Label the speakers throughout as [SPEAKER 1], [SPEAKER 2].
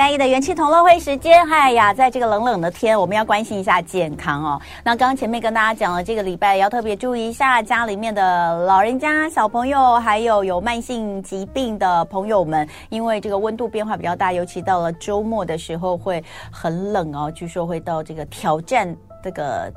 [SPEAKER 1] 拜一的元气同乐会时间，嗨呀，在这个冷冷的天，我们要关心一下健康哦。那刚刚前面跟大家讲了，这个礼拜要特别注意一下家里面的老人家、小朋友，还有有慢性疾病的朋友们，因为这个温度变化比较大，尤其到了周末的时候会很冷哦，据说会到这个挑战这个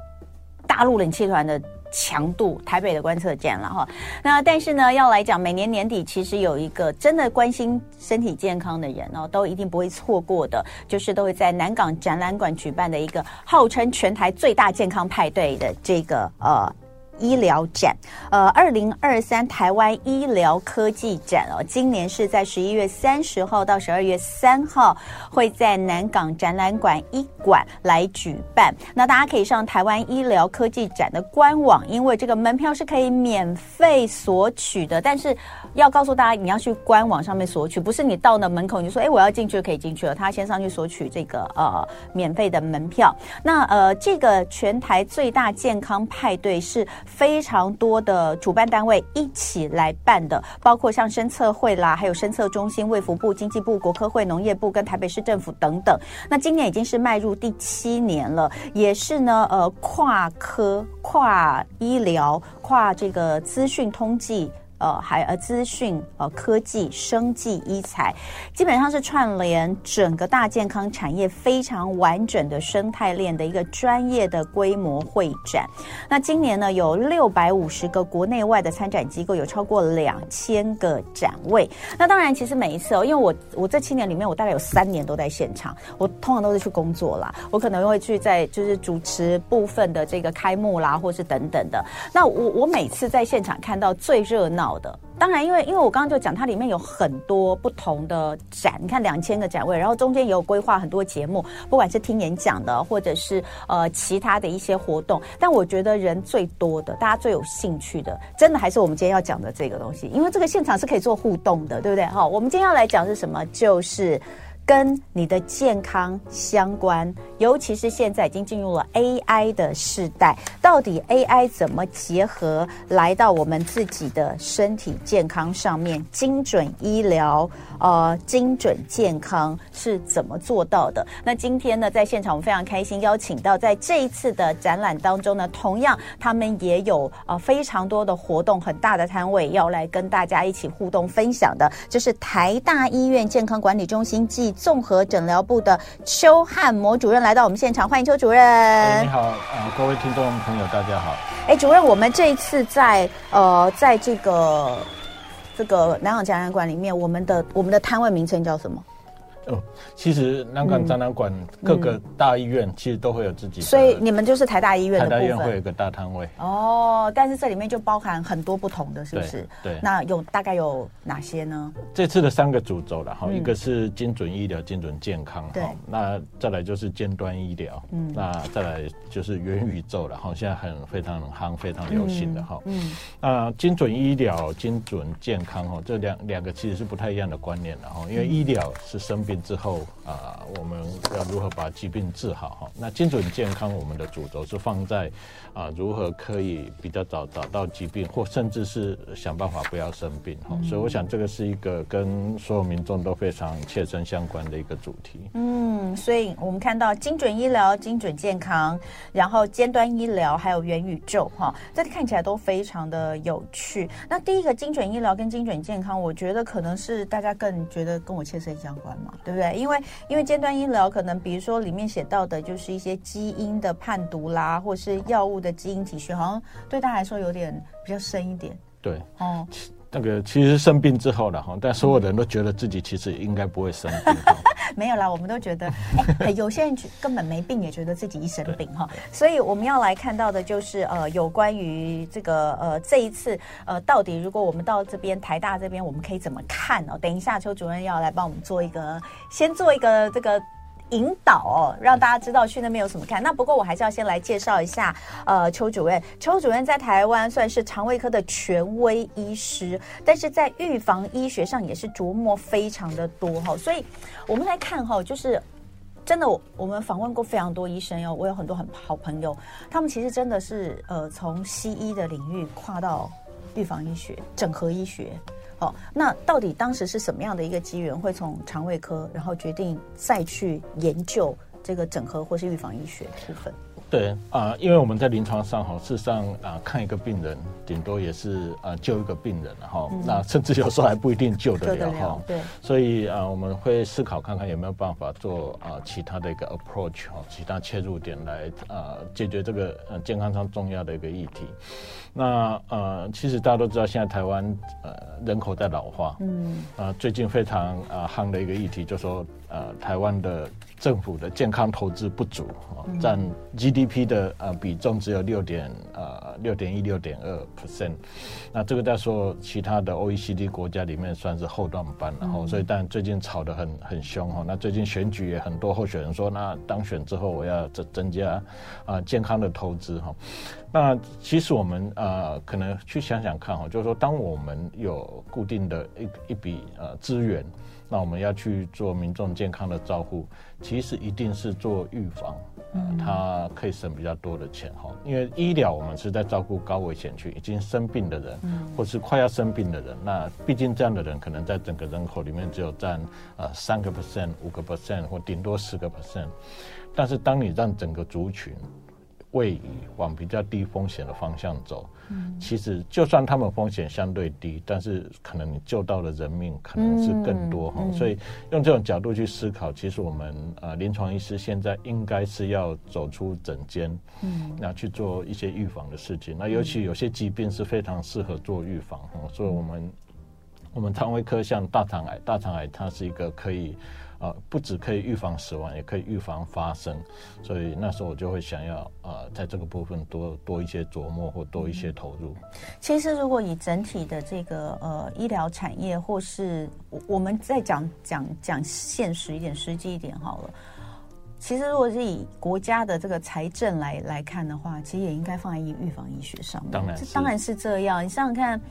[SPEAKER 1] 大陆冷气团的。强度，台北的观测站了哈。那但是呢，要来讲，每年年底其实有一个真的关心身体健康的人哦，都一定不会错过的，就是都会在南港展览馆举办的一个号称全台最大健康派对的这个呃。医疗展，呃，二零二三台湾医疗科技展哦，今年是在十一月三十号到十二月三号，会在南港展览馆一馆来举办。那大家可以上台湾医疗科技展的官网，因为这个门票是可以免费索取的。但是要告诉大家，你要去官网上面索取，不是你到了门口你说，哎，我要进去就可以进去了。他先上去索取这个呃免费的门票。那呃，这个全台最大健康派对是。非常多的主办单位一起来办的，包括像生测会啦，还有生测中心、卫福部、经济部、国科会、农业部跟台北市政府等等。那今年已经是迈入第七年了，也是呢，呃，跨科、跨医疗、跨这个资讯通计。呃，还呃，资讯呃，科技、生技、医材，基本上是串联整个大健康产业非常完整的生态链的一个专业的规模会展。那今年呢，有六百五十个国内外的参展机构，有超过两千个展位。那当然，其实每一次哦，因为我我这七年里面，我大概有三年都在现场，我通常都是去工作啦，我可能会去在就是主持部分的这个开幕啦，或是等等的。那我我每次在现场看到最热闹。的，当然，因为因为我刚刚就讲，它里面有很多不同的展，你看两千个展位，然后中间也有规划很多节目，不管是听演讲的，或者是呃其他的一些活动。但我觉得人最多的，大家最有兴趣的，真的还是我们今天要讲的这个东西，因为这个现场是可以做互动的，对不对？好，我们今天要来讲是什么？就是。跟你的健康相关，尤其是现在已经进入了 AI 的时代，到底 AI 怎么结合来到我们自己的身体健康上面？精准医疗，呃，精准健康是怎么做到的？那今天呢，在现场我们非常开心邀请到，在这一次的展览当中呢，同样他们也有呃非常多的活动，很大的摊位要来跟大家一起互动分享的，就是台大医院健康管理中心暨综合诊疗部的邱汉模主任来到我们现场，欢迎邱主任。
[SPEAKER 2] 哎，你好，呃，各位听众朋友，大家好。
[SPEAKER 1] 哎，主任，我们这一次在呃，在这个这个南港展览馆里面，我们的我们的摊位名称叫什么？
[SPEAKER 2] 哦，其实南港展览馆各个大医院其实都会有自己，
[SPEAKER 1] 所以你们就是台大医院的部分。
[SPEAKER 2] 台大医院会有一个大摊位
[SPEAKER 1] 哦，但是这里面就包含很多不同的，是不是？
[SPEAKER 2] 对。
[SPEAKER 1] 那有大概有哪些呢？
[SPEAKER 2] 这次的三个主轴了哈，一个是精准医疗、精准健康，
[SPEAKER 1] 对。
[SPEAKER 2] 那再来就是尖端医疗，嗯，那再来就是元宇宙了哈，现在很非常夯、非常流行的哈，嗯。那精准医疗、精准健康哈，这两两个其实是不太一样的观念的哈，因为医疗是生病。之后啊、呃，我们要如何把疾病治好哈？那精准健康，我们的主轴是放在啊、呃，如何可以比较早找到疾病，或甚至是想办法不要生病哈。所以我想这个是一个跟所有民众都非常切身相关的一个主题。
[SPEAKER 1] 嗯，所以我们看到精准医疗、精准健康，然后尖端医疗，还有元宇宙哈，这看起来都非常的有趣。那第一个精准医疗跟精准健康，我觉得可能是大家更觉得跟我切身相关嘛。对不对？因为因为尖端医疗可能，比如说里面写到的，就是一些基因的判读啦，或是药物的基因体序，好像对他来说有点比较深一点。
[SPEAKER 2] 对，哦，那个其实生病之后了哈，但所有人都觉得自己其实应该不会生病。
[SPEAKER 1] 没有啦，我们都觉得，哎，有些人根本没病，也觉得自己一生病哈。所以我们要来看到的就是呃，有关于这个呃这一次呃，到底如果我们到这边台大这边，我们可以怎么看哦？等一下，邱主任要来帮我们做一个，先做一个这个。引导哦，让大家知道去那边有什么看。那不过我还是要先来介绍一下，呃，邱主任。邱主任在台湾算是肠胃科的权威医师，但是在预防医学上也是琢磨非常的多哈。所以我们来看哈，就是真的，我们访问过非常多医生哟。我有很多很好朋友，他们其实真的是呃从西医的领域跨到预防医学、整合医学。那到底当时是什么样的一个机缘，会从肠胃科，然后决定再去研究这个整合或是预防医学部分？
[SPEAKER 2] 对啊、呃，因为我们在临床上哈，事实上啊、呃，看一个病人，顶多也是啊、呃、救一个病人哈，嗯、那甚至有时候还不一定救得了哈。对，所以啊、呃，我们会思考看看有没有办法做啊、呃、其他的一个 approach 哈，其他切入点来啊、呃、解决这个呃健康上重要的一个议题。那呃，其实大家都知道，现在台湾呃人口在老化，嗯啊、呃，最近非常啊夯、呃、的一个议题，就是说呃台湾的。政府的健康投资不足啊，占 GDP 的呃比重只有六点呃六点一六点二。percent，那这个在说其他的 OECD 国家里面算是后段班，然后所以但最近吵得很很凶哈，那最近选举也很多候选人说，那当选之后我要增增加啊健康的投资哈，那其实我们呃可能去想想看哈，就是说当我们有固定的一一笔呃资源。那我们要去做民众健康的照护，其实一定是做预防，呃，它可以省比较多的钱哈。因为医疗我们是在照顾高危险区已经生病的人，或是快要生病的人。那毕竟这样的人可能在整个人口里面只有占呃三个 percent、五个 percent 或顶多十个 percent。但是当你让整个族群位移往比较低风险的方向走，嗯，其实就算他们风险相对低，但是可能你救到的人命可能是更多哈。所以用这种角度去思考，其实我们呃临床医师现在应该是要走出诊间，嗯，那去做一些预防的事情。那尤其有些疾病是非常适合做预防哈。所以我们我们肠胃科像大肠癌，大肠癌它是一个可以。啊，不只可以预防死亡，也可以预防发生，所以那时候我就会想要呃，在这个部分多多一些琢磨或多一些投入。
[SPEAKER 1] 其实，如果以整体的这个呃医疗产业，或是我们再讲讲讲现实一点、实际一点好了。其实，如果是以国家的这个财政来来看的话，其实也应该放在预防医学上面。
[SPEAKER 2] 当然，
[SPEAKER 1] 这当然是这样。你想想看。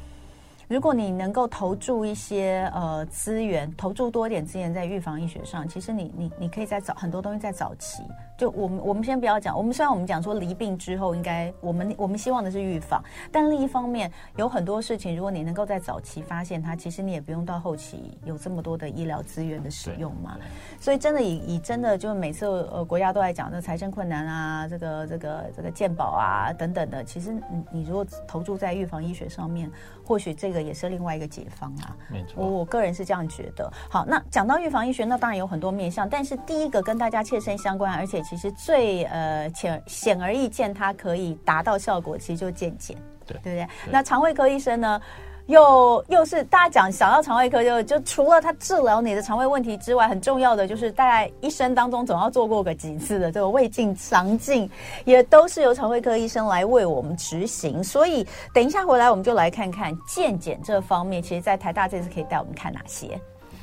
[SPEAKER 1] 如果你能够投注一些呃资源，投注多点资源在预防医学上，其实你你你可以在早很多东西在早期。就我们我们先不要讲，我们虽然我们讲说离病之后应该我们我们希望的是预防，但另一方面有很多事情，如果你能够在早期发现它，其实你也不用到后期有这么多的医疗资源的使用嘛。所以真的以以真的就是每次呃国家都在讲这财政困难啊，这个这个这个健保啊等等的，其实你你如果投注在预防医学上面，或许这个。也是另外一个解方啊，
[SPEAKER 2] 没错，
[SPEAKER 1] 我我个人是这样觉得。好，那讲到预防医学，那当然有很多面向，但是第一个跟大家切身相关，而且其实最呃显显而易见，它可以达到效果，其实就是健检，对，对不对？对，那肠胃科医生呢？又又是大家讲想要肠胃科就就除了他治疗你的肠胃问题之外，很重要的就是大概一生当中总要做过个几次的这个胃镜、肠镜，也都是由肠胃科医生来为我们执行。所以等一下回来我们就来看看健检这方面，其实在台大这次可以带我们看哪些。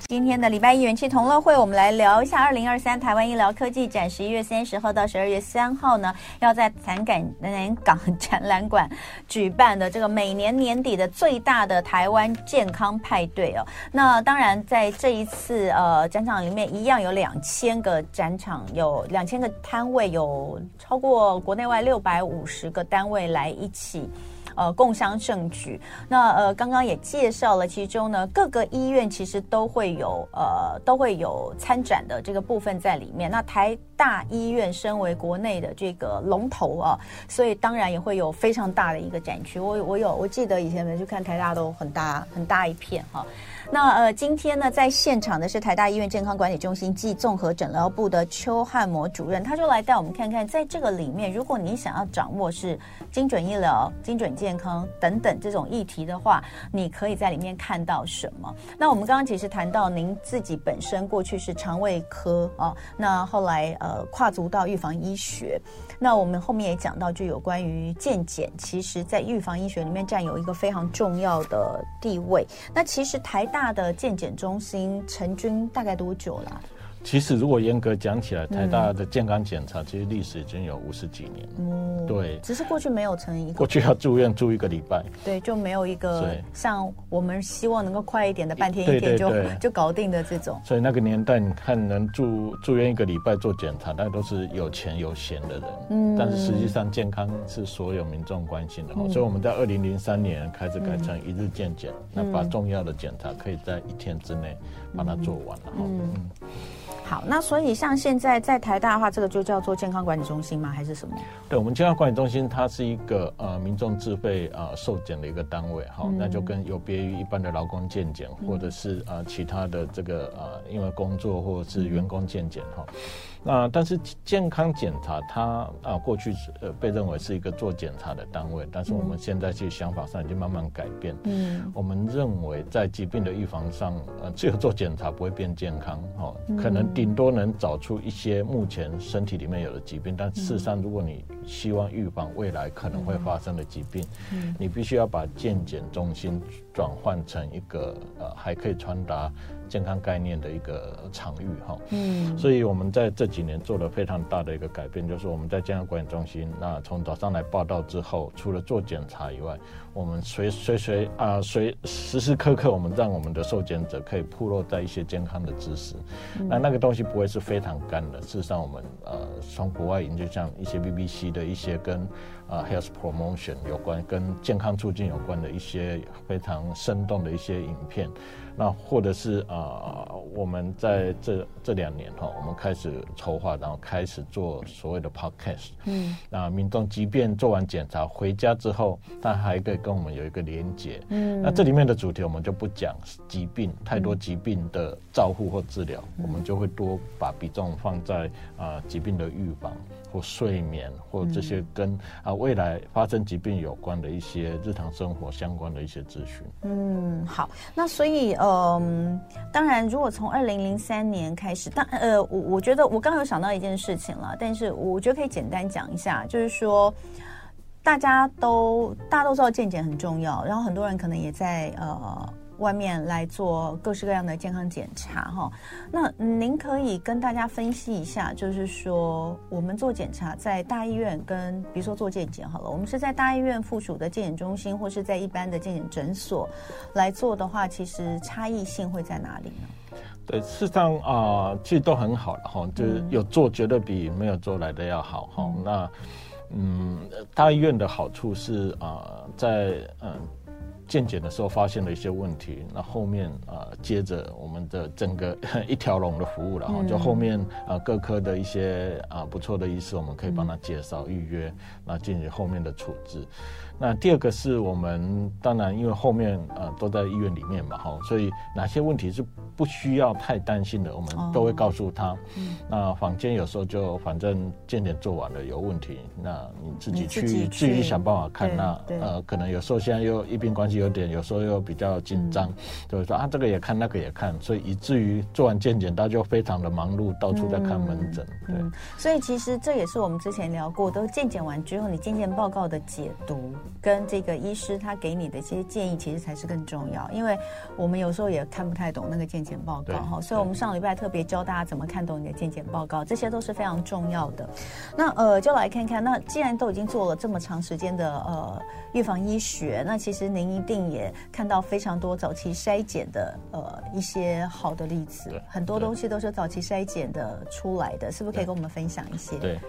[SPEAKER 1] 今天的礼拜一元气同乐会，我们来聊一下二零二三台湾医疗科技展。十一月三十号到十二月三号呢，要在南港南港展览馆举办的这个每年年底的最大的台湾健康派对哦。那当然，在这一次呃展场里面，一样有两千个展场，有两千个摊位，有超过国内外六百五十个单位来一起。呃，共襄盛举。那呃，刚刚也介绍了，其中呢，各个医院其实都会有呃，都会有参展的这个部分在里面。那台大医院身为国内的这个龙头啊，所以当然也会有非常大的一个展区。我我有我记得以前没去看台大都很大很大一片哈。那呃，今天呢，在现场的是台大医院健康管理中心暨综合诊疗部的邱汉模主任，他就来带我们看看，在这个里面，如果你想要掌握是精准医疗、精准健康等等这种议题的话，你可以在里面看到什么？那我们刚刚其实谈到您自己本身过去是肠胃科啊，那后来呃跨足到预防医学，那我们后面也讲到就有关于健检，其实在预防医学里面占有一个非常重要的地位。那其实台大。大的健检中心成军大概多久了？
[SPEAKER 2] 其实如果严格讲起来，台大的健康检查其实历史已经有五十几年了。嗯，对，
[SPEAKER 1] 只是过去没有成一个。
[SPEAKER 2] 过去要住院住一个礼拜。
[SPEAKER 1] 对，就没有一个像我们希望能够快一点的半天一天就就搞定的这种。
[SPEAKER 2] 所以那个年代，你看能住住院一个礼拜做检查，那都是有钱有闲的人。嗯，但是实际上健康是所有民众关心的。嗯，所以我们在二零零三年开始改成一日健检，那把重要的检查可以在一天之内把它做完了。嗯。
[SPEAKER 1] 好，那所以像现在在台大的话，这个就叫做健康管理中心吗？还是什么？
[SPEAKER 2] 对，我们健康管理中心，它是一个呃民众自费呃受检的一个单位，哈、嗯，那就跟有别于一般的劳工健检，或者是呃其他的这个呃因为工作或者是员工健检，哈。那但是健康检查它啊过去呃被认为是一个做检查的单位，但是我们现在其实想法上已经慢慢改变。嗯，我们认为在疾病的预防上，呃，只有做检查不会变健康，哦，可能顶多能找出一些目前身体里面有的疾病，但事实上如果你希望预防未来可能会发生的疾病，你必须要把健检中心转换成一个呃还可以传达。健康概念的一个场域哈，嗯，所以我们在这几年做了非常大的一个改变，就是我们在健康管理中心，那从早上来报道之后，除了做检查以外，我们随随随啊随时时刻刻，我们让我们的受检者可以铺露在一些健康的知识，那那个东西不会是非常干的。事实上，我们呃从国外引进像一些 BBC 的一些跟啊 health promotion 有关、跟健康促进有关的一些非常生动的一些影片。那或者是啊、呃，我们在这这两年哈，我们开始筹划，然后开始做所谓的 podcast。嗯，那民众即便做完检查回家之后，他还可以跟我们有一个连接。嗯，那这里面的主题我们就不讲疾病，太多疾病的照护或治疗，嗯、我们就会多把比重放在啊、呃、疾病的预防。或睡眠，或这些跟啊未来发生疾病有关的一些日常生活相关的一些咨询。
[SPEAKER 1] 嗯，好，那所以嗯，当然，如果从二零零三年开始，当呃，我我觉得我刚刚有想到一件事情了，但是我觉得可以简单讲一下，就是说大家都大家都知道健检很重要，然后很多人可能也在呃。外面来做各式各样的健康检查，哈，那您可以跟大家分析一下，就是说我们做检查在大医院跟比如说做健检好了，我们是在大医院附属的健检中心，或是在一般的健检诊所来做的话，其实差异性会在哪里呢？
[SPEAKER 2] 对，事实上啊、呃，其实都很好了哈，就是有做绝对比没有做来的要好哈、嗯。那嗯，大医院的好处是啊、呃，在嗯。健检的时候发现了一些问题，那后面啊、呃，接着我们的整个 一条龙的服务，然后就后面啊、呃、各科的一些啊、呃、不错的医师，我们可以帮他介绍预约，那进行后面的处置。那第二个是我们当然因为后面呃都在医院里面嘛哈，所以哪些问题是不需要太担心的，我们都会告诉他。嗯、那房间有时候就反正健检做完了有问题，那你自己去自己，想办法看。那呃可能有时候现在又医病关系有点，有时候又比较紧张，就会说啊这个也看那个也看，所以以至于做完健检大家就非常的忙碌，到处在看门诊。对、嗯嗯，
[SPEAKER 1] 所以其实这也是我们之前聊过，都健检完之后你健检报告的解读。跟这个医师他给你的一些建议，其实才是更重要，因为我们有时候也看不太懂那个健检报告哈，所以我们上礼拜特别教大家怎么看懂你的健检报告，这些都是非常重要的。那呃，就来看看，那既然都已经做了这么长时间的呃预防医学，那其实您一定也看到非常多早期筛检的呃一些好的例子，很多东西都是早期筛检的出来的，是不是可以跟我们分享一些？
[SPEAKER 2] 对。对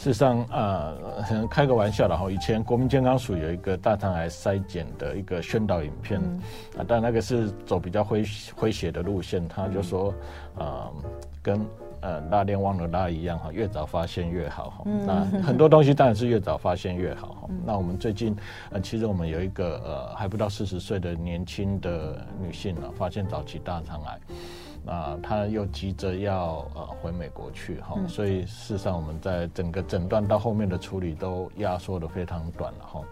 [SPEAKER 2] 事实上，呃，开个玩笑的哈，以前国民健康署有一个大肠癌筛检的一个宣导影片，嗯、啊，但那个是走比较诙诙谐的路线，他就说，跟呃拉链忘了拉一样哈，越早发现越好哈。嗯、那很多东西当然是越早发现越好哈。嗯、那我们最近，呃，其实我们有一个呃还不到四十岁的年轻的女性啊，发现早期大肠癌。啊，他又急着要呃回美国去哈，所以事实上我们在整个诊断到后面的处理都压缩的非常短了哈。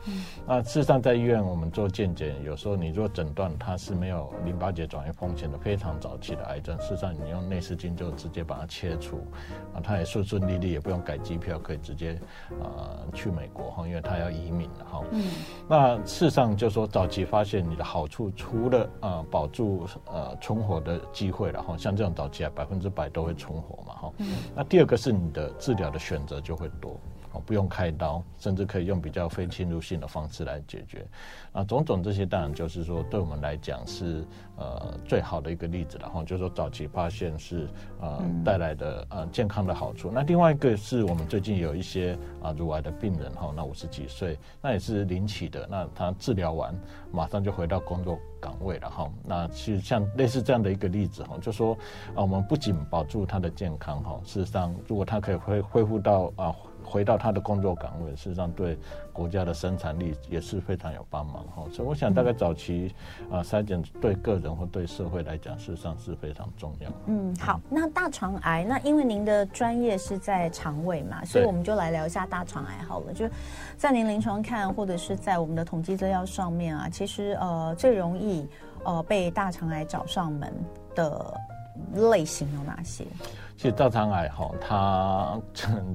[SPEAKER 2] 那事实上在医院我们做健检，有时候你做诊断它是没有淋巴结转移风险的非常早期的癌症，事实上你用内视镜就直接把它切除，啊，他也顺顺利利，也不用改机票，可以直接呃去美国哈，因为他要移民了哈。嗯。那事实上就说早期发现你的好处，除了呃保住呃存活的机会了。了哈。像这种早期啊，百分之百都会存活嘛哈。那第二个是你的治疗的选择就会多。不用开刀，甚至可以用比较非侵入性的方式来解决。啊，种种这些当然就是说，对我们来讲是呃最好的一个例子了。然后就是说早期发现是呃带来的呃健康的好处。那另外一个是我们最近有一些啊乳癌的病人哈，那五十几岁，那也是临起的，那他治疗完马上就回到工作岗位了哈。那其实像类似这样的一个例子哈，就说啊我们不仅保住他的健康哈，事实上如果他可以恢恢复到啊。回到他的工作岗位，事实上对国家的生产力也是非常有帮忙哈。所以我想，大概早期啊筛检对个人或对社会来讲，事实上是非常重要。
[SPEAKER 1] 嗯，好，那大肠癌，那因为您的专业是在肠胃嘛，所以我们就来聊一下大肠癌好了。就在您临床看，或者是在我们的统计资料上面啊，其实呃最容易呃被大肠癌找上门的类型有哪些？
[SPEAKER 2] 其实大肠癌哈，它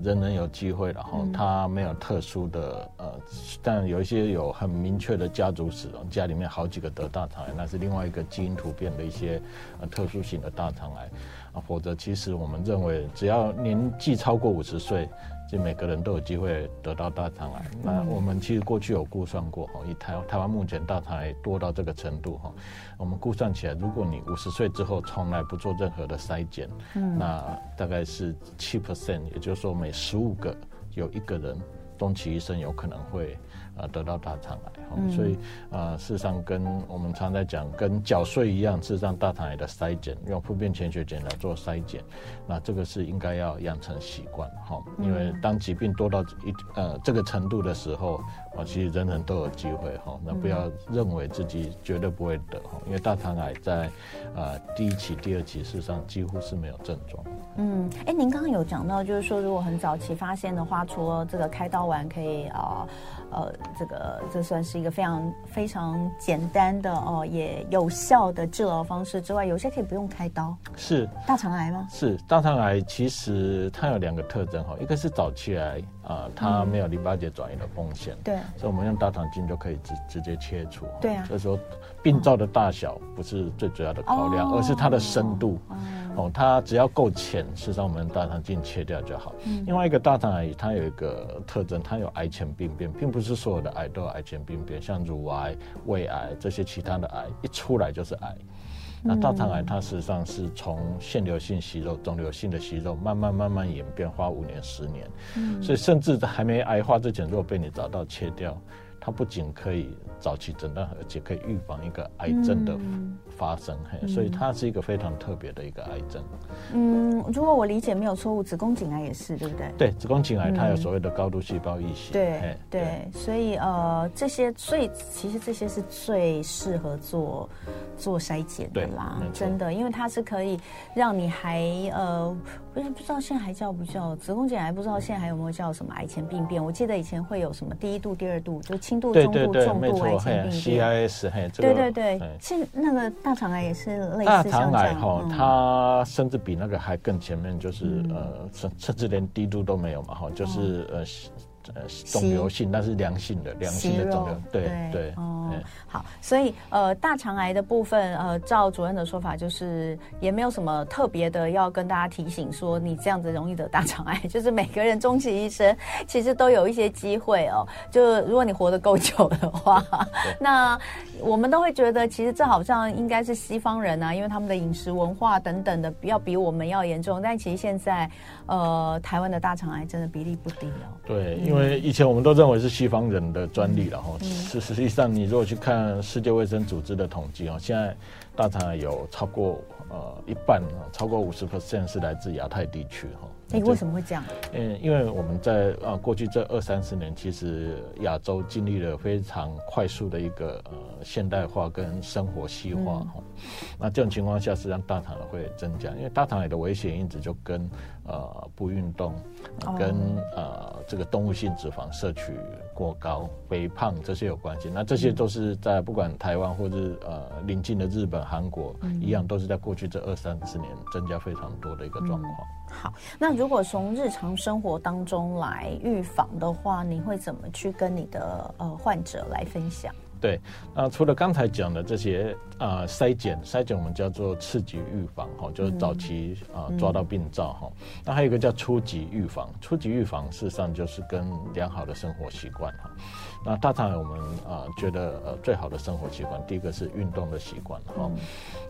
[SPEAKER 2] 人人有机会，了哈它没有特殊的呃，但有一些有很明确的家族史，家里面好几个得大肠癌，那是另外一个基因突变的一些呃特殊型的大肠癌啊。否则，其实我们认为，只要年纪超过五十岁。就每个人都有机会得到大肠癌。那我们其实过去有估算过哈，以台台湾目前大肠癌多到这个程度哈，我们估算起来，如果你五十岁之后从来不做任何的筛检，嗯那大概是七 percent，也就是说每十五个有一个人，终其一生有可能会。啊，得到大肠癌，嗯、所以啊，事实上跟我们常在讲，跟缴税一样，事实上大肠癌的筛检，用腹便潜血检来做筛检，那这个是应该要养成习惯哈，因为当疾病多到一呃这个程度的时候。啊，其实人人都有机会哈，那不要认为自己绝对不会得哈，因为大肠癌在呃第一期、第二期事实上几乎是没有症状。
[SPEAKER 1] 嗯，哎、欸，您刚刚有讲到，就是说如果很早期发现的话，除了这个开刀完可以啊，呃，这个这算是一个非常非常简单的哦，也有效的治疗方式之外，有些可以不用开刀。
[SPEAKER 2] 是
[SPEAKER 1] 大肠癌吗？
[SPEAKER 2] 是大肠癌，其实它有两个特征哈，一个是早期癌。啊，它没有淋巴结转移的风险，嗯，对，所以我们用大肠镜就可以直直接切除，
[SPEAKER 1] 对啊，
[SPEAKER 2] 所以说病灶的大小不是最主要的考量，哦，而是它的深度，哦，哦它只要够浅，事实上我们大肠镜切掉就好。嗯，另外一个大肠癌它有一个特征，它有癌前病变，并不是所有的癌都有癌前病变，像乳癌、胃癌这些其他的癌一出来就是癌。那大肠癌它实际上是从腺瘤性息肉、肿瘤性的息肉慢慢慢慢演变，花五年、十年，所以甚至在还没癌化之前，如果被你找到切掉，它不仅可以早期诊断，而且可以预防一个癌症的发生，嗯、所以它是一个非常特别的一个癌症。
[SPEAKER 1] 嗯，如果我理解没有错误，子宫颈癌也是对不对？
[SPEAKER 2] 对，子宫颈癌它有所谓的高度细胞异型。
[SPEAKER 1] 对对，对，所以呃，这些，所以其实这些是最适合做做筛检的啦，真的，因为它是可以让你还呃。不是不知道现在还叫不叫子宫颈癌？不知道现在还有没有叫什么癌前病变？我记得以前会有什么第一度、第二度，就轻度、中度、重度癌症病变。
[SPEAKER 2] CIS，嘿，
[SPEAKER 1] 对对对，现那个大肠癌也是类似。
[SPEAKER 2] 大肠癌哈，它甚至比那个还更前面，就是呃，甚甚至连低度都没有嘛，哈，就是呃。呃，肿瘤性，那是良性的，良性的肿瘤，对对，对。哦，
[SPEAKER 1] 好，所以呃，大肠癌的部分，呃，照主任的说法，就是也没有什么特别的要跟大家提醒，说你这样子容易得大肠癌，就是每个人终其一生，其实都有一些机会哦。就如果你活得够久的话，那我们都会觉得，其实这好像应该是西方人啊，因为他们的饮食文化等等的，要比我们要严重。但其实现在，呃，台湾的大肠癌真的比例不低哦。
[SPEAKER 2] 对。因为以前我们都认为是西方人的专利了哈，实实际上你如果去看世界卫生组织的统计哦，现在大肠癌有超过呃一半，超过五十 percent 是来自亚太地区哈。
[SPEAKER 1] 哎，为什么会这样？
[SPEAKER 2] 嗯，因为我们在呃过去这二三十年，其实亚洲经历了非常快速的一个呃现代化跟生活西化哈。嗯、那这种情况下，实际上大肠癌会增加，因为大肠癌的危险因子就跟呃不运动、呃、跟呃这个动物性脂肪摄取过高、肥胖这些有关系。那这些都是在不管台湾或者呃邻近的日本、韩国、嗯、一样，都是在过去这二三十年增加非常多的一个状况。嗯
[SPEAKER 1] 好，那如果从日常生活当中来预防的话，你会怎么去跟你的呃患者来分享？
[SPEAKER 2] 对，那除了刚才讲的这些啊、呃、筛检，筛检我们叫做次级预防哈，就是早期啊、呃、抓到病灶哈。嗯、那还有一个叫初级预防，初级预防事实上就是跟良好的生活习惯哈。那大肠癌我们啊、呃、觉得呃最好的生活习惯，第一个是运动的习惯哈。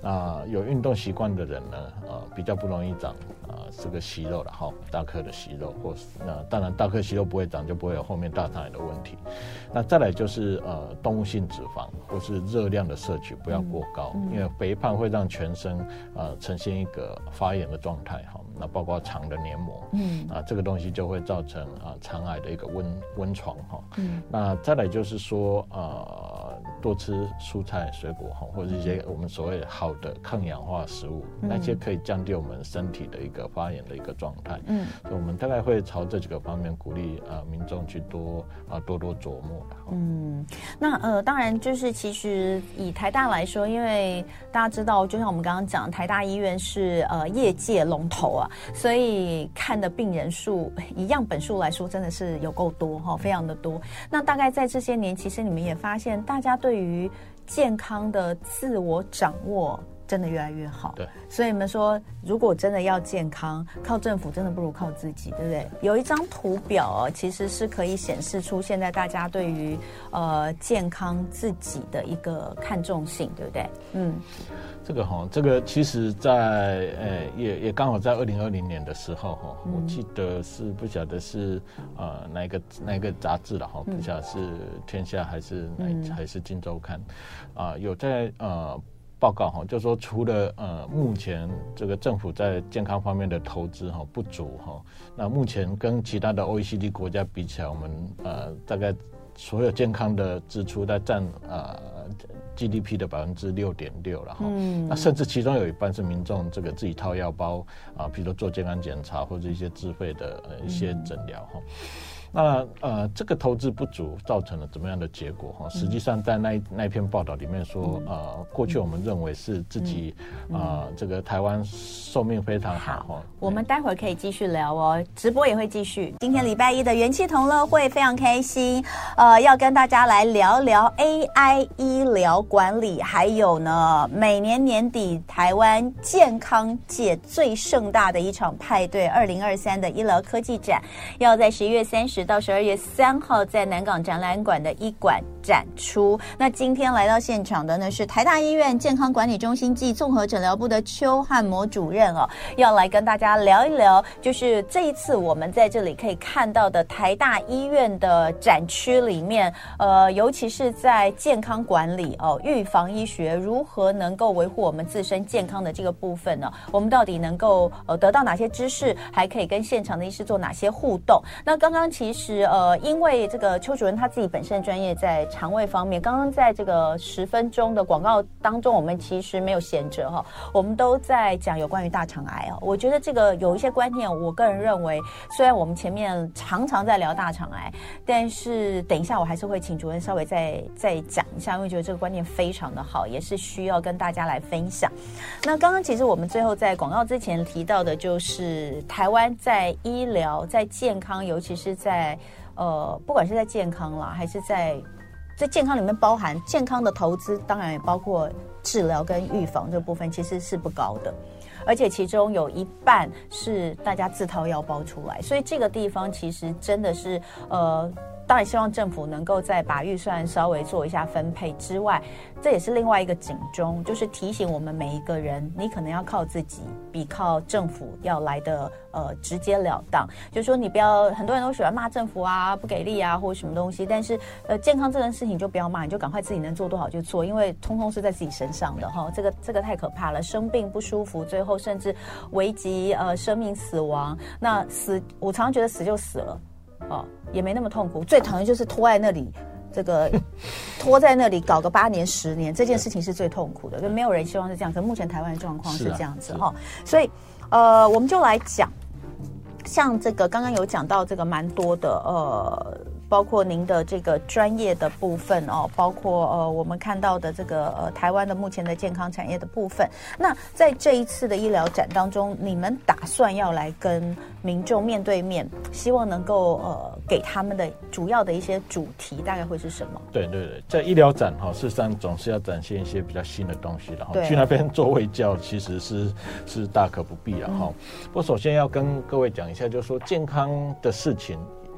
[SPEAKER 2] 那、嗯、有运动习惯的人呢，呃比较不容易长啊这个息肉了哈，大颗的息肉，或是那当然大颗息肉不会长，就不会有后面大肠癌的问题。那再来就是呃动物性脂肪或是热量的摄取不要过高，因为肥胖会让全身呃呈现一个发炎的状态哈。那包括肠的黏膜，嗯啊这个东西就会造成啊肠癌的一个温温床哈。嗯，那再来就是说呃多吃蔬菜水果哈，或者一些我们所谓好的抗氧化食物，嗯、那些可以降低我们身体的一个发炎的一个状态。嗯，所以我们大概会朝这几个方面鼓励啊民众去多啊多多琢磨。
[SPEAKER 1] 嗯，那呃当然就是其实以台大来说，因为大家知道，就像我们刚刚讲，台大医院是呃业界龙头啊。所以看的病人数以样本数来说，真的是有够多哈，非常的多。那大概在这些年，其实你们也发现，大家对于健康的自我掌握真的越来越好。
[SPEAKER 2] 对，
[SPEAKER 1] 所以你们说，如果真的要健康，靠政府真的不如靠自己，对不对？有一张图表，其实是可以显示出现在大家对于呃健康自己的一个看重性，对不对？嗯。
[SPEAKER 2] 这个哈，这个其实在，在呃，也也刚好在二零二零年的时候哈，我记得是不晓得是呃哪一个哪一个杂志了哈，不晓得是天下还是哪还是镜周刊，啊，有在呃报告哈，就说除了呃目前这个政府在健康方面的投资哈不足哈，那目前跟其他的 OECD 国家比起来，我们呃大概所有健康的支出在占呃。GDP 的百分之六点六了哈，嗯、那甚至其中有一半是民众这个自己掏腰包啊，比如说做健康检查或者一些自费的一些诊疗哈。嗯那呃，这个投资不足造成了怎么样的结果哈？实际上，在那那篇报道里面说，呃，过去我们认为是自己啊，这个台湾寿命非常好。
[SPEAKER 1] 好，我们待会儿可以继续聊哦，直播也会继续。今天礼拜一的元气同乐会非常开心，呃，要跟大家来聊聊 AI 医疗管理，还有呢，每年年底台湾健康界最盛大的一场派对——二零二三的医疗科技展，要在十一月三十。到十二月三号，在南港展览馆的一馆展出。那今天来到现场的呢，是台大医院健康管理中心暨综合诊疗部的邱汉模主任哦，要来跟大家聊一聊，就是这一次我们在这里可以看到的台大医院的展区里面，呃，尤其是在健康管理哦，预防医学如何能够维护我们自身健康的这个部分呢？我们到底能够呃得到哪些知识，还可以跟现场的医师做哪些互动？那刚刚其实。呃，因为这个邱主任他自己本身专业在肠胃方面，刚刚在这个十分钟的广告当中，我们其实没有闲着哈，我们都在讲有关于大肠癌哦。我觉得这个有一些观念，我个人认为，虽然我们前面常常在聊大肠癌，但是等一下我还是会请主任稍微再再讲一下，因为觉得这个观念非常的好，也是需要跟大家来分享。那刚刚其实我们最后在广告之前提到的，就是台湾在医疗、在健康，尤其是在呃，不管是在健康啦，还是在在健康里面包含健康的投资，当然也包括治疗跟预防这部分，其实是不高的，而且其中有一半是大家自掏腰包出来，所以这个地方其实真的是呃。当然希望政府能够再把预算稍微做一下分配之外，这也是另外一个警钟，就是提醒我们每一个人，你可能要靠自己，比靠政府要来的呃直截了当。就是说你不要，很多人都喜欢骂政府啊，不给力啊，或者什么东西。但是呃，健康这件事情就不要骂，你就赶快自己能做多少就做，因为通通是在自己身上的哈。这个这个太可怕了，生病不舒服，最后甚至危及呃生命死亡。那死，我常常觉得死就死了。哦，也没那么痛苦。最讨厌就是拖在那里，这个 拖在那里搞个八年、十年，这件事情是最痛苦的。就没有人希望是这样。可目前台湾的状况是这样子哈，所以呃，我们就来讲，像这个刚刚有讲到这个蛮多的呃。包括您的这个专业的部分哦，包括呃我们看到的这个呃台湾的目前的健康产业的部分。那在这一次的医疗展当中，你们打算要来跟民众面对面，希望能够呃给他们的主要的一些主题大概会是什么？
[SPEAKER 2] 对对对，在医疗展哈，事实上总是要展现一些比较新的东西，然后去那边做卫教其实是 是大可不必了哈。嗯、不过首先要跟各位讲一下，就是说健康的事情。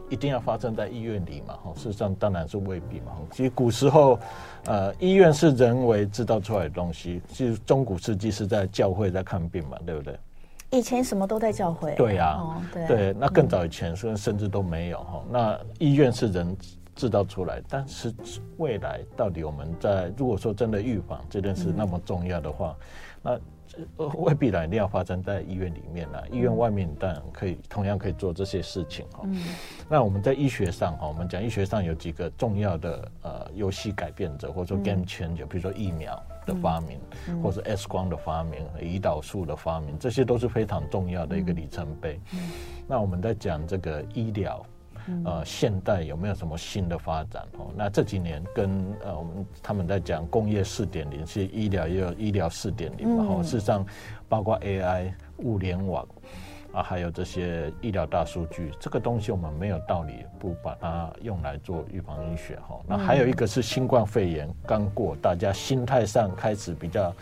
[SPEAKER 2] 一定要发生在医院里嘛？哈，事实上当然是未必嘛。其实古时候，呃，医院是人为制造出来的东西。其实中古世纪是在教会在看病嘛，对不对？
[SPEAKER 1] 以前什么都在教会。
[SPEAKER 2] 对呀、啊哦，对，对。那更早以前，甚甚至都没有哈。那医院是人制造出来，但是未来到底我们在如果说真的预防这件事那么重要的话，那。未必然一定要发生在医院里面啦，医院外面当然可以同样可以做这些事情哈。嗯。那我们在医学上哈，我们讲医学上有几个重要的呃游戏改变者，或者说 game changer，比如说疫苗的发明，或者 X 光的发明、胰岛素的发明，这些都是非常重要的一个里程碑。那我们在讲这个医疗。呃，现代有没有什么新的发展？哦，那这几年跟呃，我们他们在讲工业四点零，其实医疗也有医疗四点零，然后事实上包括 AI、物联网。啊，还有这些医疗大数据，这个东西我们没有道理不把它用来做预防医学哈。那还有一个是新冠肺炎刚过，大家心态上开始比较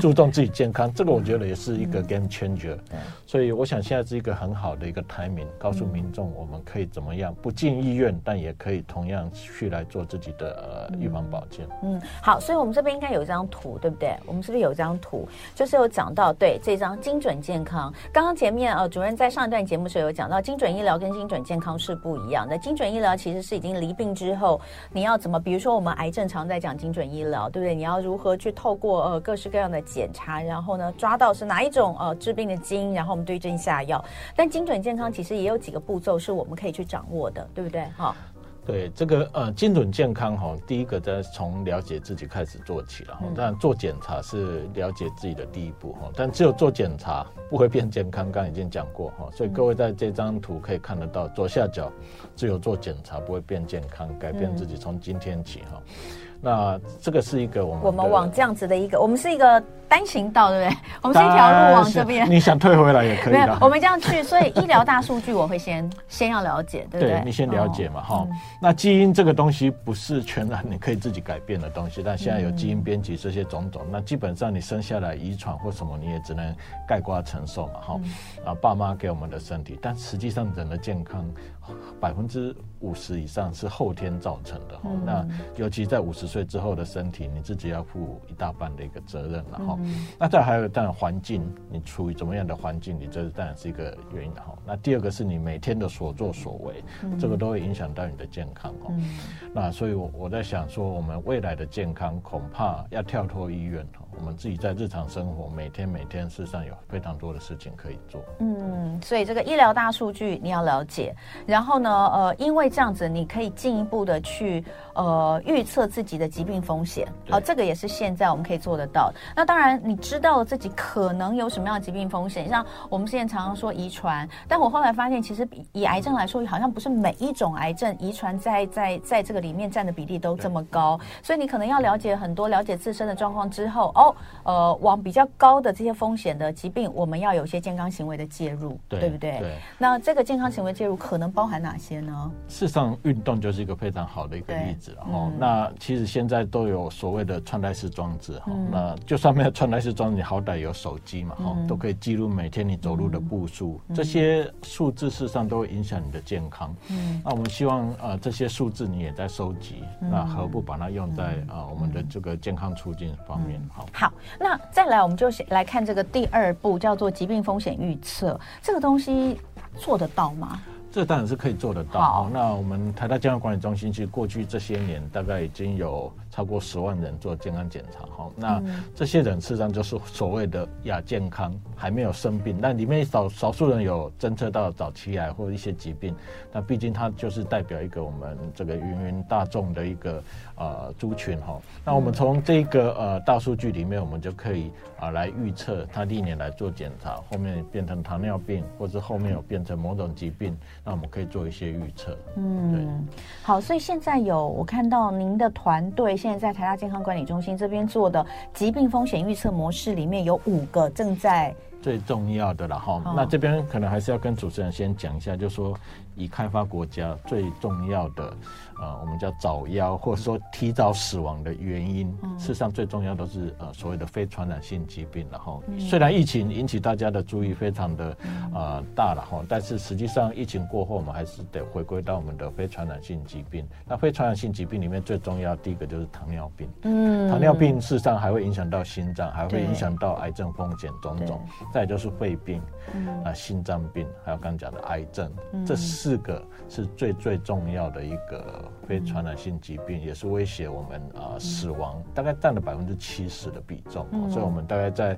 [SPEAKER 2] 注重自己健康，这个我觉得也是一个 game changer。所以我想现在是一个很好的一个 timing，告诉民众我们可以怎么样不进医院，但也可以同样去来做自己的呃预防保健。
[SPEAKER 1] 嗯，好，所以我们这边应该有一张图，对不对？我们是不是有一张图，就是有讲到对这张精准健康？刚刚前面呃。主任在上一段节目时候有讲到，精准医疗跟精准健康是不一样的。精准医疗其实是已经离病之后，你要怎么？比如说我们癌症常在讲精准医疗，对不对？你要如何去透过呃各式各样的检查，然后呢抓到是哪一种呃治病的基因，然后我们对症下药。但精准健康其实也有几个步骤是我们可以去掌握的，对不对？哈。
[SPEAKER 2] 对这个呃精准健康哈，第一个在从了解自己开始做起了哈。当然做检查是了解自己的第一步哈，但只有做检查不会变健康，刚刚已经讲过哈。所以各位在这张图可以看得到，左下角只有做检查不会变健康，改变自己从今天起哈。那这个是一个我们
[SPEAKER 1] 我们往这样子的一个，我们是一个单行道，对不对？我们是一条路往这边。
[SPEAKER 2] 你想退回来也可以。
[SPEAKER 1] 没有，我们这样去，所以医疗大数据我会先 先要了解，对不对？
[SPEAKER 2] 对，你先了解嘛，哈、哦。那基因这个东西不是全然你可以自己改变的东西，但现在有基因编辑这些种种，嗯、那基本上你生下来遗传或什么，你也只能概括承受嘛，哈。啊，爸妈给我们的身体，但实际上人的健康。百分之五十以上是后天造成的哈，嗯、那尤其在五十岁之后的身体，你自己要负一大半的一个责任了哈。嗯、那再还有当然环境，你处于怎么样的环境，你这当然是一个原因哈。那第二个是你每天的所作所为，嗯、这个都会影响到你的健康哦。嗯、那所以我我在想说，我们未来的健康恐怕要跳脱医院哈。我们自己在日常生活，每天每天事实上有非常多的事情可以做。嗯，
[SPEAKER 1] 所以这个医疗大数据你要了解，然后呢，呃，因为这样子你可以进一步的去呃预测自己的疾病风险。好、呃，这个也是现在我们可以做得到。那当然，你知道了自己可能有什么样的疾病风险，像我们现在常常说遗传，但我后来发现，其实以癌症来说，好像不是每一种癌症遗传在在在这个里面占的比例都这么高。所以你可能要了解很多，了解自身的状况之后，哦。呃，往比较高的这些风险的疾病，我们要有一些健康行为的介入，对，对不对？对。那这个健康行为介入可能包含哪些呢？
[SPEAKER 2] 事实上，运动就是一个非常好的一个例子了哈。嗯、那其实现在都有所谓的穿戴式装置哈。嗯、那就算没有穿戴式装置，你好歹有手机嘛哈，嗯、都可以记录每天你走路的步数，嗯、这些数字事实上都会影响你的健康。嗯。那我们希望呃这些数字你也在收集，嗯、那何不把它用在啊、呃、我们的这个健康促进方面？好。
[SPEAKER 1] 好。那再来，我们就来看这个第二步，叫做疾病风险预测。这个东西做得到吗？
[SPEAKER 2] 这当然是可以做得到。好，那我们台大健康管理中心其实过去这些年，大概已经有超过十万人做健康检查哈。那这些人事实上就是所谓的亚健康，还没有生病，那里面少少数人有侦测到早期癌或者一些疾病，那毕竟它就是代表一个我们这个芸芸大众的一个呃族群哈。那我们从这个呃大数据里面，我们就可以啊、呃、来预测他历年来做检查，后面变成糖尿病，或者后面有变成某种疾病，那我们可以做一些预测。嗯，对。
[SPEAKER 1] 好，所以现在有我看到您的团队现在在台大健康管理中心这边做的疾病风险预测模式里面有五个正在
[SPEAKER 2] 最重要的了哈。那这边可能还是要跟主持人先讲一下，就是说以开发国家最重要的。呃，我们叫早夭，或者说提早死亡的原因，嗯、事实上最重要都是呃所谓的非传染性疾病。然后，嗯、虽然疫情引起大家的注意非常的呃大了哈，但是实际上疫情过后，我们还是得回归到我们的非传染性疾病。那非传染性疾病里面最重要第一个就是糖尿病。嗯，糖尿病事实上还会影响到心脏，还会影响到癌症风险种种。再就是肺病，啊、呃，心脏病，还有刚刚讲的癌症，嗯、这四个是最最重要的一个。非传染性疾病也是威胁我们啊、呃、死亡，大概占了百分之七十的比重，嗯、所以我们大概在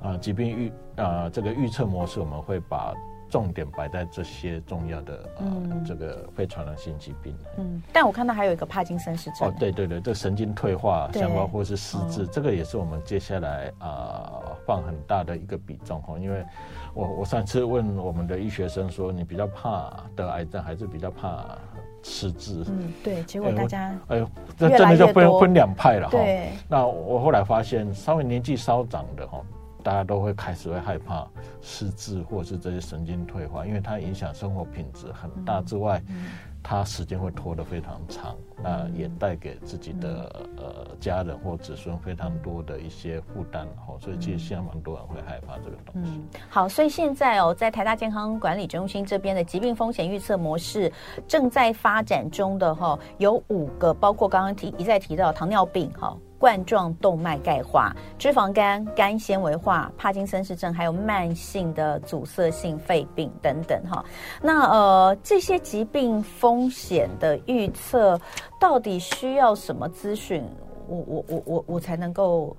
[SPEAKER 2] 啊、呃、疾病预啊、呃、这个预测模式，我们会把重点摆在这些重要的呃、嗯、这个非传染性疾病。
[SPEAKER 1] 嗯，但我看到还有一个帕金森氏症。
[SPEAKER 2] 哦，对对对，这神经退化相关或是失智，这个也是我们接下来啊、呃、放很大的一个比重哈，因为我我上次问我们的医学生说，你比较怕得癌症还是比较怕？失智，
[SPEAKER 1] 嗯，对，结果大家
[SPEAKER 2] 哎呦，这真的就分分两派了哈。对，那我后来发现，稍微年纪稍长的哈，大家都会开始会害怕失智或是这些神经退化，因为它影响生活品质很大之外。嗯嗯它时间会拖得非常长，那也带给自己的呃家人或子孙非常多的一些负担，吼，所以其实现在蛮多人会害怕这个东西。
[SPEAKER 1] 嗯，好，所以现在哦，在台大健康管理中心这边的疾病风险预测模式正在发展中的哈，有五个，包括刚刚提一再提到糖尿病哈。冠状动脉钙化、脂肪肝、肝纤维化、帕金森氏症，还有慢性的阻塞性肺病等等哈。那呃，这些疾病风险的预测，到底需要什么资讯？我我我我我才能够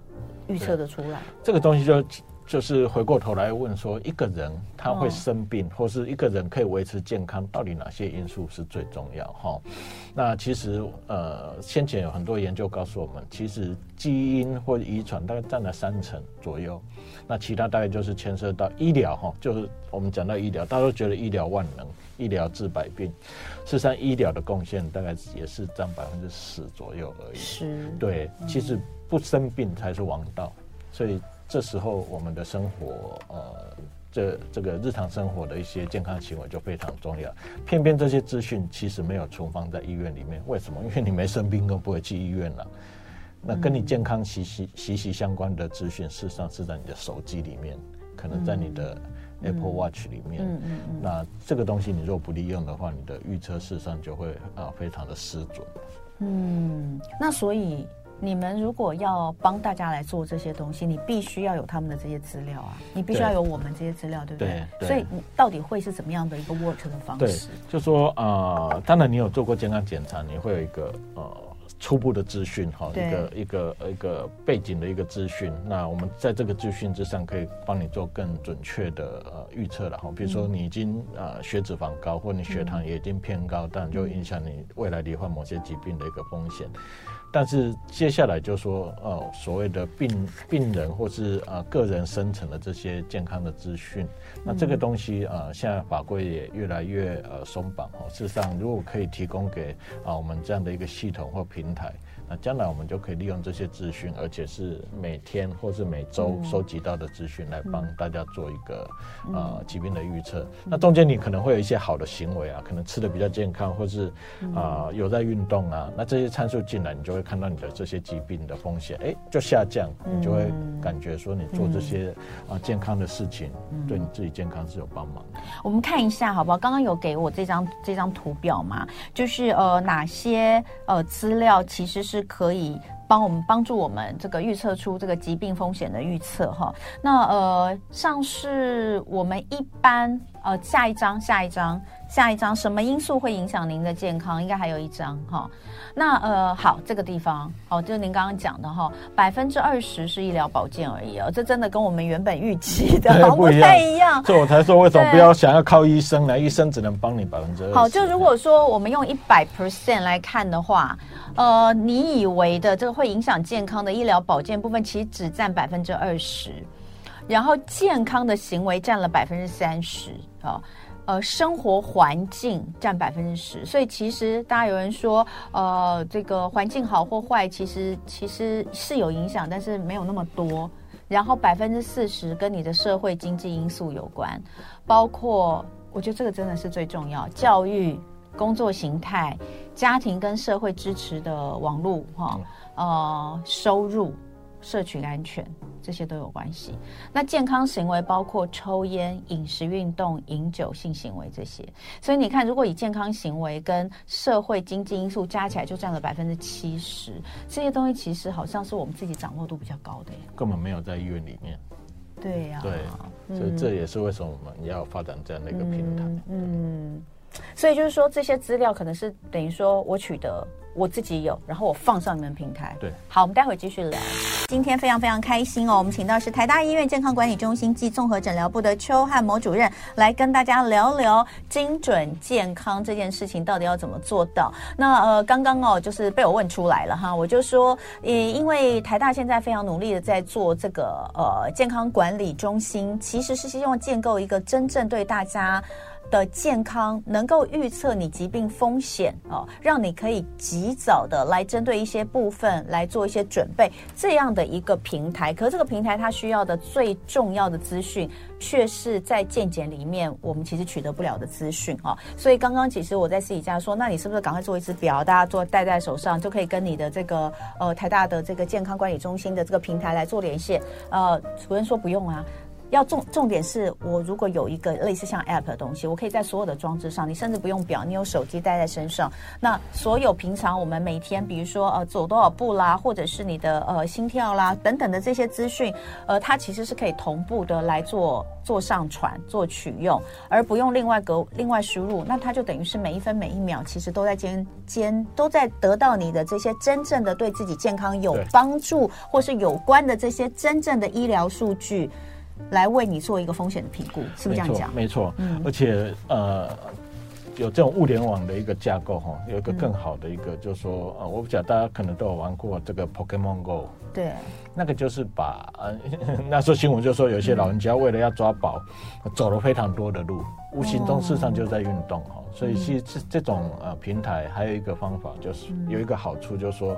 [SPEAKER 1] 预测得出来？
[SPEAKER 2] 这个东西就。就是回过头来问说，一个人他会生病，哦、或是一个人可以维持健康，到底哪些因素是最重要？哈，那其实呃，先前有很多研究告诉我们，其实基因或遗传大概占了三成左右，那其他大概就是牵涉到医疗哈，就是我们讲到医疗，大家都觉得医疗万能，医疗治百病，事实上医疗的贡献大概也是占百分之十左右而已。
[SPEAKER 1] 是，
[SPEAKER 2] 对，其实不生病才是王道，所以。这时候，我们的生活，呃，这这个日常生活的一些健康行为就非常重要。偏偏这些资讯其实没有存放在医院里面，为什么？因为你没生病，更不会去医院了。那跟你健康息息息息相关的资讯，事实上是在你的手机里面，可能在你的 Apple Watch 里面。嗯嗯嗯。那这个东西你若不利用的话，你的预测事实上就会啊非常的失准。
[SPEAKER 1] 嗯，那所以。你们如果要帮大家来做这些东西，你必须要有他们的这些资料啊，你必须要有我们这些资料，对，对不对？对，所以你到底会是怎么样的一个 work 的方式？
[SPEAKER 2] 对，就说呃，当然你有做过健康检查，你会有一个呃初步的资讯哈，对一个一个一个背景的一个资讯。那我们在这个资讯之上，可以帮你做更准确的呃预测了哈。比如说你已经呃血脂肪高，或你血糖也已经偏高，嗯、但就影响你未来罹患某些疾病的一个风险。但是接下来就说，呃，所谓的病病人或是呃个人生成的这些健康的资讯，那这个东西呃，现在法规也越来越呃松绑哦。事实上，如果可以提供给啊我们这样的一个系统或平台。那将来我们就可以利用这些资讯，而且是每天或是每周收集到的资讯，来帮大家做一个、嗯、呃疾病的预测。嗯、那中间你可能会有一些好的行为啊，可能吃的比较健康，或是啊、呃、有在运动啊，那这些参数进来，你就会看到你的这些疾病的风险，哎、欸，就下降，你就会感觉说你做这些啊健康的事情，对你自己健康是有帮忙的。
[SPEAKER 1] 我们看一下好不好？刚刚有给我这张这张图表嘛，就是呃哪些呃资料其实是。可以帮我们帮助我们这个预测出这个疾病风险的预测哈。那呃，像是我们一般呃，下一章，下一章，下一章，什么因素会影响您的健康？应该还有一张哈。那呃，好，这个地方哦，就是您刚刚讲的哈，百分之二十是医疗保健而已哦，这真的跟我们原本预期的好 不太一样。
[SPEAKER 2] 这我才说为什么不要想要靠医生呢？医生只能帮你百分之二十。
[SPEAKER 1] 好，就如果说我们用一百 percent 来看的话，呃，你以为的这个会影响健康的医疗保健部分，其实只占百分之二十。然后健康的行为占了百分之三十啊，呃，生活环境占百分之十，所以其实大家有人说，呃，这个环境好或坏，其实其实是有影响，但是没有那么多。然后百分之四十跟你的社会经济因素有关，包括我觉得这个真的是最重要，教育、工作形态、家庭跟社会支持的网络哈，呃，收入。社群安全这些都有关系。那健康行为包括抽烟、饮食、运动、饮酒、性行为这些。所以你看，如果以健康行为跟社会经济因素加起来，就占了百分之七十。这些东西其实好像是我们自己掌握度比较高的耶。
[SPEAKER 2] 根本没有在医院里面。
[SPEAKER 1] 对呀、啊。
[SPEAKER 2] 对，所以这也是为什么我们要发展这样的一个平台。嗯。
[SPEAKER 1] 嗯，所以就是说，这些资料可能是等于说我取得。我自己有，然后我放上你们平台。
[SPEAKER 2] 对，
[SPEAKER 1] 好，我们待会继续聊。今天非常非常开心哦，我们请到是台大医院健康管理中心暨综合诊疗部的邱汉模主任来跟大家聊聊精准健康这件事情到底要怎么做到。那呃，刚刚哦，就是被我问出来了哈，我就说，呃，因为台大现在非常努力的在做这个呃健康管理中心，其实是希望建构一个真正对大家。的健康能够预测你疾病风险哦，让你可以及早的来针对一些部分来做一些准备，这样的一个平台。可是这个平台它需要的最重要的资讯，却是在健检里面我们其实取得不了的资讯哦。所以刚刚其实我在私底下说，那你是不是赶快做一支表，大家做戴在手上，就可以跟你的这个呃台大的这个健康管理中心的这个平台来做连线？呃，主任说不用啊。要重重点是我如果有一个类似像 App 的东西，我可以在所有的装置上，你甚至不用表，你有手机带在身上。那所有平常我们每天，比如说呃走多少步啦，或者是你的呃心跳啦等等的这些资讯，呃，它其实是可以同步的来做做上传、做取用，而不用另外隔另外输入。那它就等于是每一分每一秒，其实都在监监都在得到你的这些真正的对自己健康有帮助或是有关的这些真正的医疗数据。来为你做一个风险的评估，是不是这样讲？
[SPEAKER 2] 没错，嗯，而且呃，有这种物联网的一个架构哈，有一个更好的一个，就是说，呃，我不讲，大家可能都有玩过这个 Pokemon Go，
[SPEAKER 1] 对，
[SPEAKER 2] 那个就是把呃，那时候新闻就说有些老人家为了要抓宝，走了非常多的路，无形中事实上就在运动哈。所以其实这这种呃平台还有一个方法，就是有一个好处，就是说，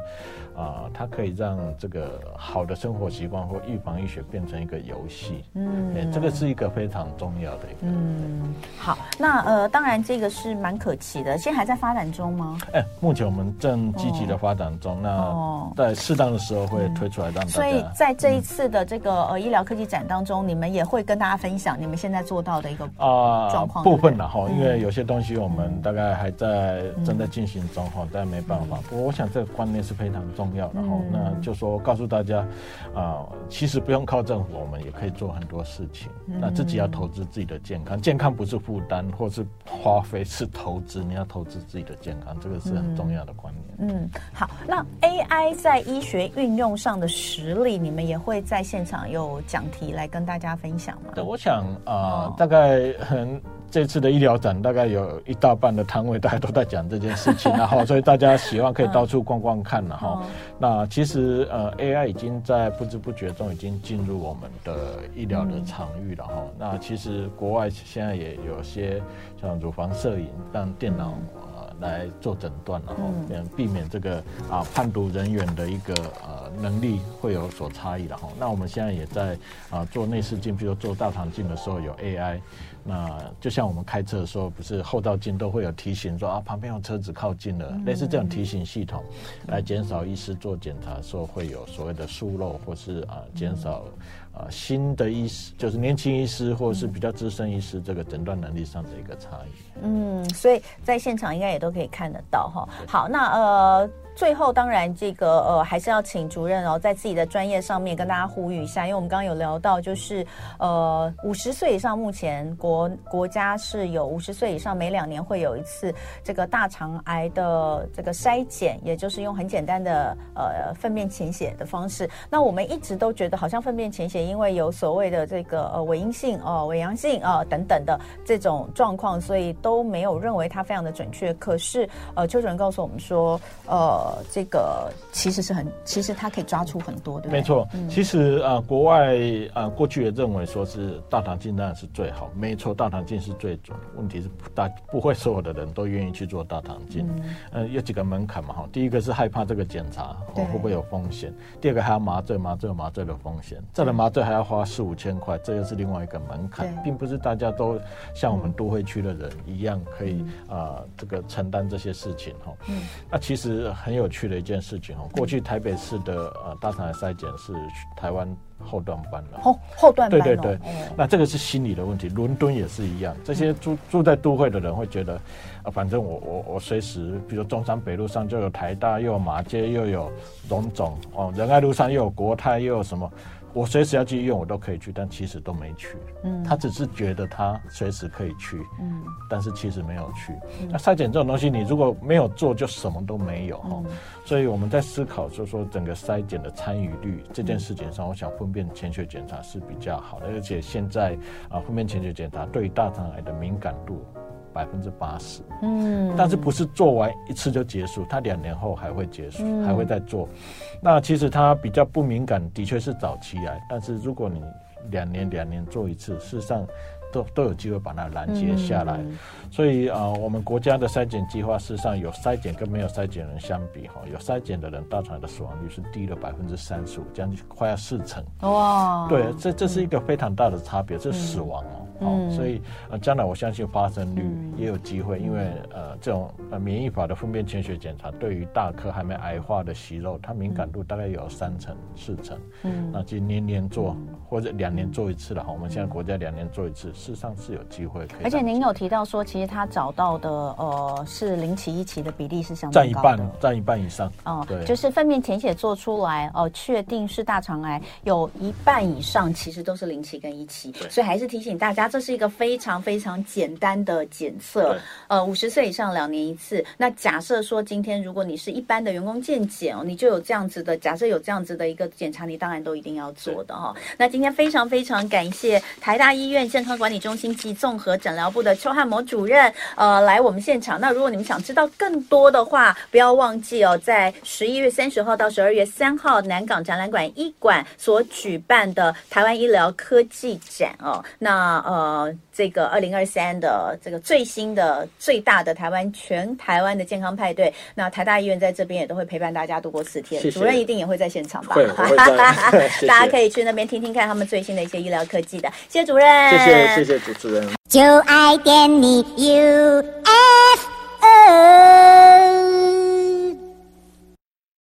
[SPEAKER 2] 啊、呃，它可以让这个好的生活习惯或预防医学变成一个游戏。嗯、欸，这个是一个非常重要的一个。
[SPEAKER 1] 嗯，好，那呃，当然这个是蛮可期的，现在还在发展中吗？
[SPEAKER 2] 哎、欸，目前我们正积极的发展中，哦、那在适当的时候会推出来让大家。
[SPEAKER 1] 所以在这一次的这个呃医疗科技展当中，你们也会跟大家分享你们现在做到的一个啊状况
[SPEAKER 2] 部分了哈，因为有些东西。我们大概还在正在进行中哈，但没办法。不过我想这个观念是非常重要然后。那就说告诉大家，啊，其实不用靠政府，我们也可以做很多事情。那自己要投资自己的健康，健康不是负担或是花费，是投资。你要投资自己的健康，这个是很重要的观念。嗯，
[SPEAKER 1] 好。那 AI 在医学运用上的实力，你们也会在现场有讲题来跟大家分享吗？
[SPEAKER 2] 对，我想啊，大概很。这次的医疗展大概有一大半的摊位，大家都在讲这件事情，然后所以大家希望可以到处逛逛看，然后那其实呃 AI 已经在不知不觉中已经进入我们的医疗的场域了哈。那其实国外现在也有些像乳房摄影，让电脑呃来做诊断，然后嗯避免这个啊判读人员的一个呃能力会有所差异了哈。那我们现在也在啊做内视镜，比如做大肠镜的时候有 AI。那就像我们开车的时候，不是后照镜都会有提醒说啊，旁边有车子靠近了，嗯、类似这种提醒系统，来减少医师做检查的时候会有所谓的疏漏，或是啊减少啊新的医师，就是年轻医师或者是比较资深医师这个诊断能力上的一个差异。
[SPEAKER 1] 嗯，所以在现场应该也都可以看得到哈。好，那呃。最后当然这个呃还是要请主任哦，在自己的专业上面跟大家呼吁一下，因为我们刚刚有聊到，就是呃五十岁以上，目前国国家是有五十岁以上每两年会有一次这个大肠癌的这个筛检，也就是用很简单的呃粪便潜血的方式。那我们一直都觉得好像粪便潜血因为有所谓的这个呃伪阴性哦、伪阳性啊、等等的这种状况，所以都没有认为它非常的准确。可是呃邱主任告诉我们说，呃这个其实是很，其实它可以抓出很多，对不对？
[SPEAKER 2] 没错，嗯、其实啊、呃、国外啊、呃、过去也认为说是大肠镜当然是最好，没错，大肠镜是最准。问题是大不会所有的人都愿意去做大肠镜，嗯、呃，有几个门槛嘛哈。第一个是害怕这个检查、哦、会不会有风险，第二个还要麻醉，麻醉麻醉的风险，再来麻醉还要花四五千块，这又是另外一个门槛，并不是大家都像我们都会区的人一样可以啊、嗯呃、这个承担这些事情哈。嗯，那其实很有趣的一件事情哦，过去台北市的呃大肠癌筛检是台湾。后段班的，
[SPEAKER 1] 后后段班，
[SPEAKER 2] 对对对，那这个是心理的问题。伦敦也是一样，这些住住在都会的人会觉得，啊，反正我我我随时，比如中山北路上就有台大，又有马街，又有荣总，哦，仁爱路上又有国泰，又有什么。我随时要去医院，我都可以去，但其实都没去。嗯，他只是觉得他随时可以去，嗯，但是其实没有去。嗯、那筛检这种东西，你如果没有做，就什么都没有哈。嗯、所以我们在思考，就是说整个筛检的参与率这件事情上，我想粪便潜血检查是比较好的，而且现在啊，粪便潜血检查对于大肠癌的敏感度。百分之八十，嗯，但是不是做完一次就结束？他两年后还会结束，嗯、还会再做。那其实他比较不敏感，的确是早期癌。但是如果你两年两年做一次，事实上都都有机会把它拦截下来。嗯、所以啊、呃，我们国家的筛检计划，事实上有筛检跟没有筛检人相比，哈，有筛检的人大肠的死亡率是低了百分之三十五，将近快要四成。哇，对，这这是一个非常大的差别，这是死亡哦。嗯哦，所以呃，将来我相信发生率也有机会，因为呃，这种呃免疫法的粪便潜血检查，对于大颗还没癌化的息肉，它敏感度大概有三成四成。嗯，那就年年做或者两年做一次的话，我们现在国家两年做一次，事实上是有机会可以。
[SPEAKER 1] 而且您有提到说，其实他找到的呃是零期一期的比例是相
[SPEAKER 2] 当高，占一半，占一半以上。
[SPEAKER 1] 哦，对，就是粪便潜血做出来哦，确定是大肠癌，有一半以上其实都是零期跟一期，对所以还是提醒大家。这是一个非常非常简单的检测，呃，五十岁以上两年一次。那假设说今天如果你是一般的员工健检哦，你就有这样子的，假设有这样子的一个检查，你当然都一定要做的哈。是那今天非常非常感谢台大医院健康管理中心及综合诊疗部的邱汉谋主任，呃，来我们现场。那如果你们想知道更多的话，不要忘记哦，在十一月三十号到十二月三号南港展览馆一馆所举办的台湾医疗科技展哦，那呃。呃，这个二零二三的这个最新的最大的台湾全台湾的健康派对，那台大医院在这边也都会陪伴大家度过四天，谢谢。主任一定也会在现场吧？会，大家可以去那边听听看他们最新的一些医疗科技的。谢谢主任，
[SPEAKER 2] 谢谢谢谢主持人，就爱点你 UFO。